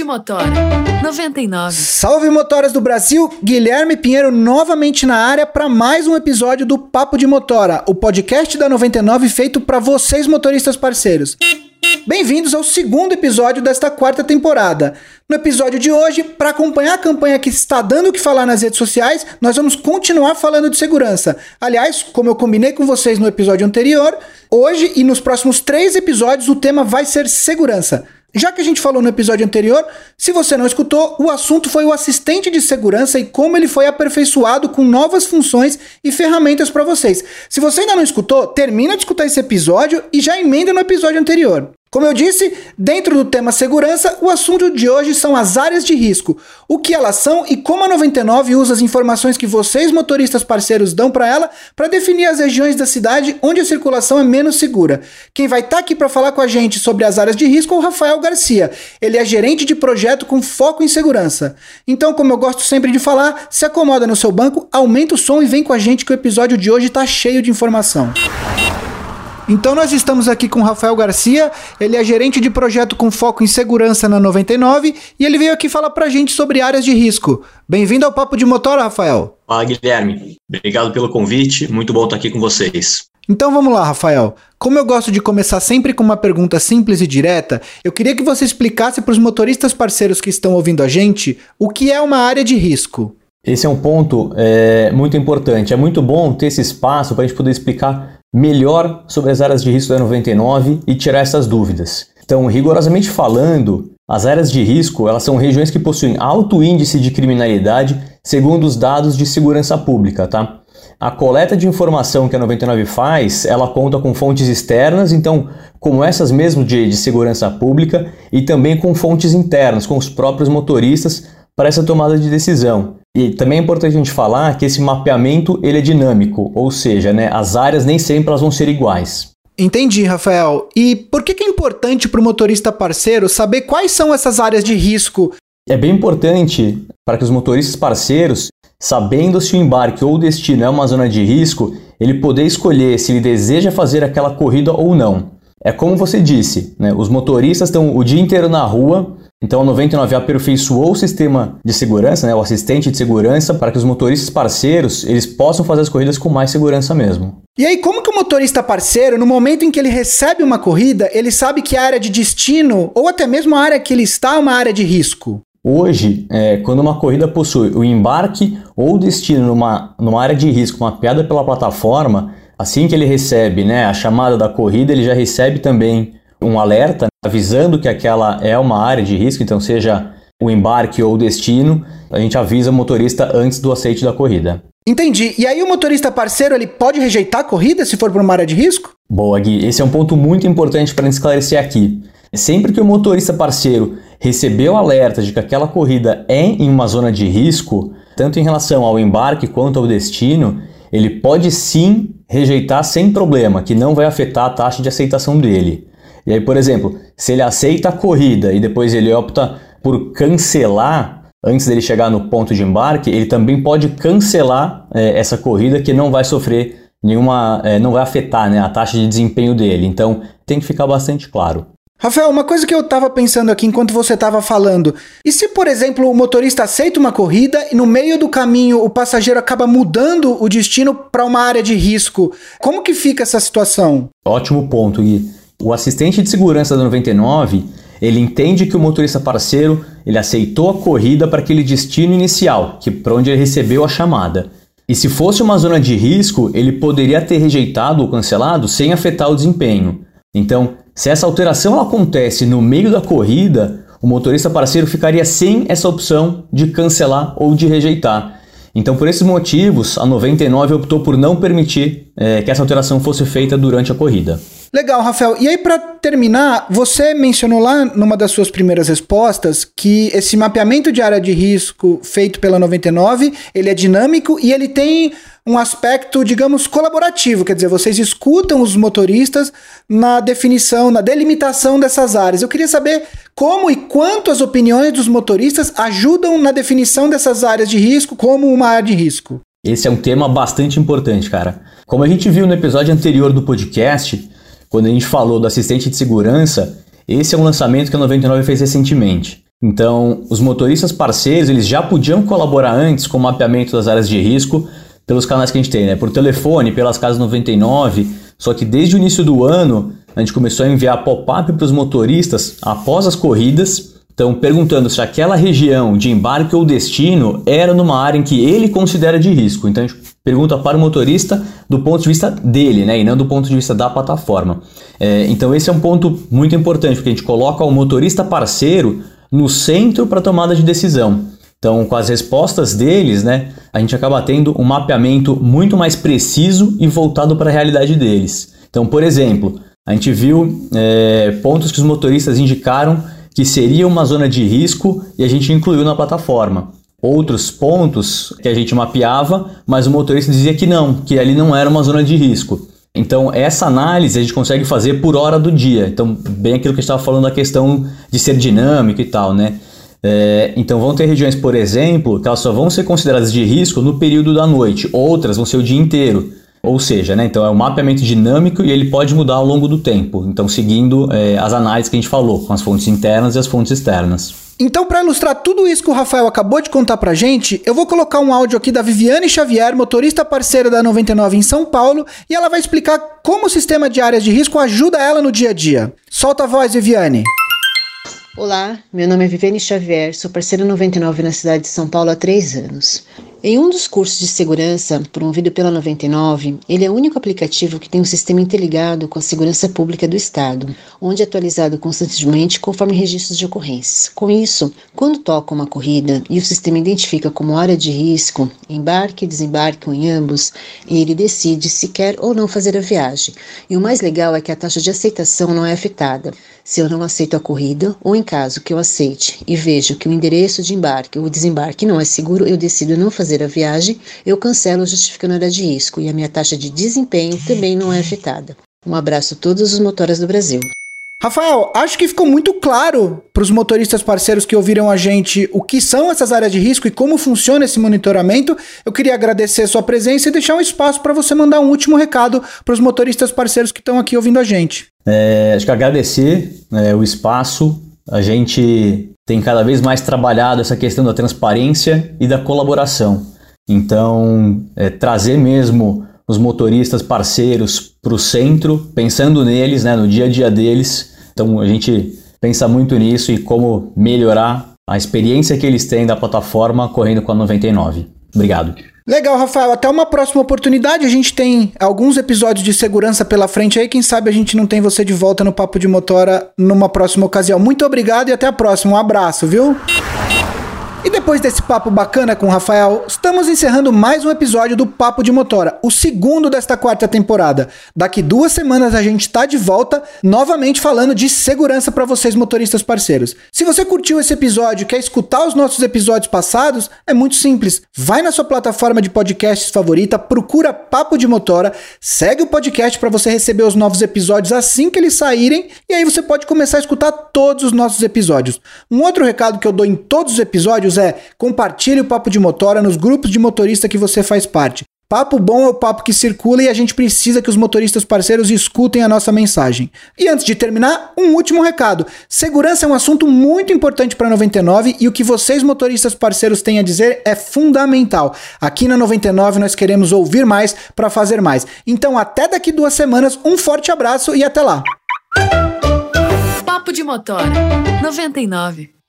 de Motora 99. Salve motoras do Brasil, Guilherme Pinheiro novamente na área para mais um episódio do Papo de Motora, o podcast da 99 feito para vocês motoristas parceiros. Bem-vindos ao segundo episódio desta quarta temporada. No episódio de hoje, para acompanhar a campanha que está dando o que falar nas redes sociais, nós vamos continuar falando de segurança. Aliás, como eu combinei com vocês no episódio anterior, hoje e nos próximos três episódios o tema vai ser segurança. Já que a gente falou no episódio anterior, se você não escutou, o assunto foi o assistente de segurança e como ele foi aperfeiçoado com novas funções e ferramentas para vocês. Se você ainda não escutou, termina de escutar esse episódio e já emenda no episódio anterior. Como eu disse, dentro do tema segurança, o assunto de hoje são as áreas de risco, o que elas são e como a 99 usa as informações que vocês motoristas parceiros dão para ela para definir as regiões da cidade onde a circulação é menos segura. Quem vai estar tá aqui para falar com a gente sobre as áreas de risco é o Rafael Garcia. Ele é gerente de projeto com foco em segurança. Então, como eu gosto sempre de falar, se acomoda no seu banco, aumenta o som e vem com a gente que o episódio de hoje está cheio de informação. Então nós estamos aqui com o Rafael Garcia, ele é gerente de projeto com foco em segurança na 99 e ele veio aqui falar pra gente sobre áreas de risco. Bem-vindo ao Papo de Motor, Rafael. Fala, Guilherme. Obrigado pelo convite, muito bom estar aqui com vocês. Então vamos lá, Rafael. Como eu gosto de começar sempre com uma pergunta simples e direta, eu queria que você explicasse para os motoristas parceiros que estão ouvindo a gente o que é uma área de risco. Esse é um ponto é, muito importante. É muito bom ter esse espaço para a gente poder explicar melhor sobre as áreas de risco da 99 e tirar essas dúvidas. Então, rigorosamente falando, as áreas de risco elas são regiões que possuem alto índice de criminalidade, segundo os dados de segurança pública, tá? A coleta de informação que a 99 faz, ela conta com fontes externas, então, como essas mesmo de, de segurança pública, e também com fontes internas, com os próprios motoristas, para essa tomada de decisão. E também é importante a gente falar que esse mapeamento ele é dinâmico, ou seja, né, as áreas nem sempre elas vão ser iguais. Entendi, Rafael. E por que, que é importante para o motorista parceiro saber quais são essas áreas de risco? É bem importante para que os motoristas parceiros, sabendo se o embarque ou o destino é uma zona de risco, ele poder escolher se ele deseja fazer aquela corrida ou não. É como você disse, né? os motoristas estão o dia inteiro na rua então a 99 aperfeiçoou o sistema de segurança, né, o assistente de segurança, para que os motoristas parceiros eles possam fazer as corridas com mais segurança mesmo. E aí, como que o motorista parceiro, no momento em que ele recebe uma corrida, ele sabe que a área de destino, ou até mesmo a área que ele está, é uma área de risco? Hoje, é, quando uma corrida possui o embarque ou o destino numa, numa área de risco mapeada pela plataforma, assim que ele recebe né, a chamada da corrida, ele já recebe também um alerta avisando que aquela é uma área de risco, então seja o embarque ou o destino, a gente avisa o motorista antes do aceite da corrida. Entendi. E aí o motorista parceiro ele pode rejeitar a corrida se for para uma área de risco? Boa, Gui. Esse é um ponto muito importante para esclarecer aqui. Sempre que o motorista parceiro recebeu alerta de que aquela corrida é em uma zona de risco, tanto em relação ao embarque quanto ao destino, ele pode sim rejeitar sem problema, que não vai afetar a taxa de aceitação dele. E aí, por exemplo, se ele aceita a corrida e depois ele opta por cancelar antes dele chegar no ponto de embarque, ele também pode cancelar é, essa corrida que não vai sofrer nenhuma, é, não vai afetar né, a taxa de desempenho dele. Então tem que ficar bastante claro. Rafael, uma coisa que eu estava pensando aqui enquanto você estava falando, e se, por exemplo, o motorista aceita uma corrida e no meio do caminho o passageiro acaba mudando o destino para uma área de risco, como que fica essa situação? Ótimo ponto, Gui. O assistente de segurança da 99, ele entende que o motorista parceiro, ele aceitou a corrida para aquele destino inicial, que para onde ele recebeu a chamada. E se fosse uma zona de risco, ele poderia ter rejeitado ou cancelado sem afetar o desempenho. Então, se essa alteração acontece no meio da corrida, o motorista parceiro ficaria sem essa opção de cancelar ou de rejeitar. Então, por esses motivos, a 99 optou por não permitir é, que essa alteração fosse feita durante a corrida. Legal, Rafael. E aí, para terminar, você mencionou lá numa das suas primeiras respostas que esse mapeamento de área de risco feito pela 99, ele é dinâmico e ele tem um aspecto, digamos, colaborativo, quer dizer, vocês escutam os motoristas na definição, na delimitação dessas áreas. Eu queria saber como e quanto as opiniões dos motoristas ajudam na definição dessas áreas de risco como uma área de risco. Esse é um tema bastante importante, cara. Como a gente viu no episódio anterior do podcast, quando a gente falou do assistente de segurança, esse é um lançamento que a 99 fez recentemente. Então, os motoristas parceiros, eles já podiam colaborar antes com o mapeamento das áreas de risco pelos canais que a gente tem, né? Por telefone, pelas casas 99, só que desde o início do ano, a gente começou a enviar pop-up para os motoristas após as corridas, então perguntando se aquela região de embarque ou destino era numa área em que ele considera de risco. Então a gente pergunta para o motorista do ponto de vista dele, né, e não do ponto de vista da plataforma. É, então esse é um ponto muito importante, porque a gente coloca o motorista parceiro no centro para tomada de decisão. Então, com as respostas deles, né, a gente acaba tendo um mapeamento muito mais preciso e voltado para a realidade deles. Então, por exemplo, a gente viu é, pontos que os motoristas indicaram que seria uma zona de risco e a gente incluiu na plataforma. Outros pontos que a gente mapeava, mas o motorista dizia que não, que ali não era uma zona de risco. Então, essa análise a gente consegue fazer por hora do dia. Então, bem aquilo que a gente estava falando da questão de ser dinâmico e tal, né? É, então, vão ter regiões, por exemplo, que elas só vão ser consideradas de risco no período da noite, outras vão ser o dia inteiro. Ou seja, né, então é um mapeamento dinâmico e ele pode mudar ao longo do tempo. Então, seguindo é, as análises que a gente falou, com as fontes internas e as fontes externas. Então, para ilustrar tudo isso que o Rafael acabou de contar pra gente, eu vou colocar um áudio aqui da Viviane Xavier, motorista parceira da 99 em São Paulo, e ela vai explicar como o sistema de áreas de risco ajuda ela no dia a dia. Solta a voz, Viviane. Olá, meu nome é Viviane Xavier, sou parceira 99 na cidade de São Paulo há três anos. Em um dos cursos de segurança promovido pela 99, ele é o único aplicativo que tem um sistema interligado com a segurança pública do Estado, onde é atualizado constantemente conforme registros de ocorrências. Com isso, quando toca uma corrida e o sistema identifica como área de risco, embarque e desembarque em ambos, ele decide se quer ou não fazer a viagem. E o mais legal é que a taxa de aceitação não é afetada. Se eu não aceito a corrida, ou em caso que eu aceite e vejo que o endereço de embarque ou desembarque não é seguro, eu decido não fazer fazer a viagem, eu cancelo justificando a área de risco e a minha taxa de desempenho também não é afetada. Um abraço a todos os motoras do Brasil. Rafael, acho que ficou muito claro para os motoristas parceiros que ouviram a gente o que são essas áreas de risco e como funciona esse monitoramento. Eu queria agradecer a sua presença e deixar um espaço para você mandar um último recado para os motoristas parceiros que estão aqui ouvindo a gente. É, acho que agradecer é, o espaço. A gente tem cada vez mais trabalhado essa questão da transparência e da colaboração. Então, é, trazer mesmo os motoristas parceiros para o centro, pensando neles, né, no dia a dia deles. Então, a gente pensa muito nisso e como melhorar a experiência que eles têm da plataforma correndo com a 99. Obrigado. Legal, Rafael. Até uma próxima oportunidade. A gente tem alguns episódios de segurança pela frente aí. Quem sabe a gente não tem você de volta no Papo de Motora numa próxima ocasião. Muito obrigado e até a próxima. Um abraço, viu? Depois desse papo bacana com o Rafael, estamos encerrando mais um episódio do Papo de Motora, o segundo desta quarta temporada. Daqui duas semanas a gente está de volta, novamente falando de segurança para vocês motoristas parceiros. Se você curtiu esse episódio quer escutar os nossos episódios passados, é muito simples. Vai na sua plataforma de podcasts favorita, procura Papo de Motora, segue o podcast para você receber os novos episódios assim que eles saírem e aí você pode começar a escutar todos os nossos episódios. Um outro recado que eu dou em todos os episódios é compartilhe o Papo de Motora nos grupos de motorista que você faz parte. Papo bom é o papo que circula e a gente precisa que os motoristas parceiros escutem a nossa mensagem. E antes de terminar, um último recado. Segurança é um assunto muito importante para 99 e o que vocês motoristas parceiros têm a dizer é fundamental. Aqui na 99 nós queremos ouvir mais para fazer mais. Então até daqui duas semanas, um forte abraço e até lá. Papo de Motora 99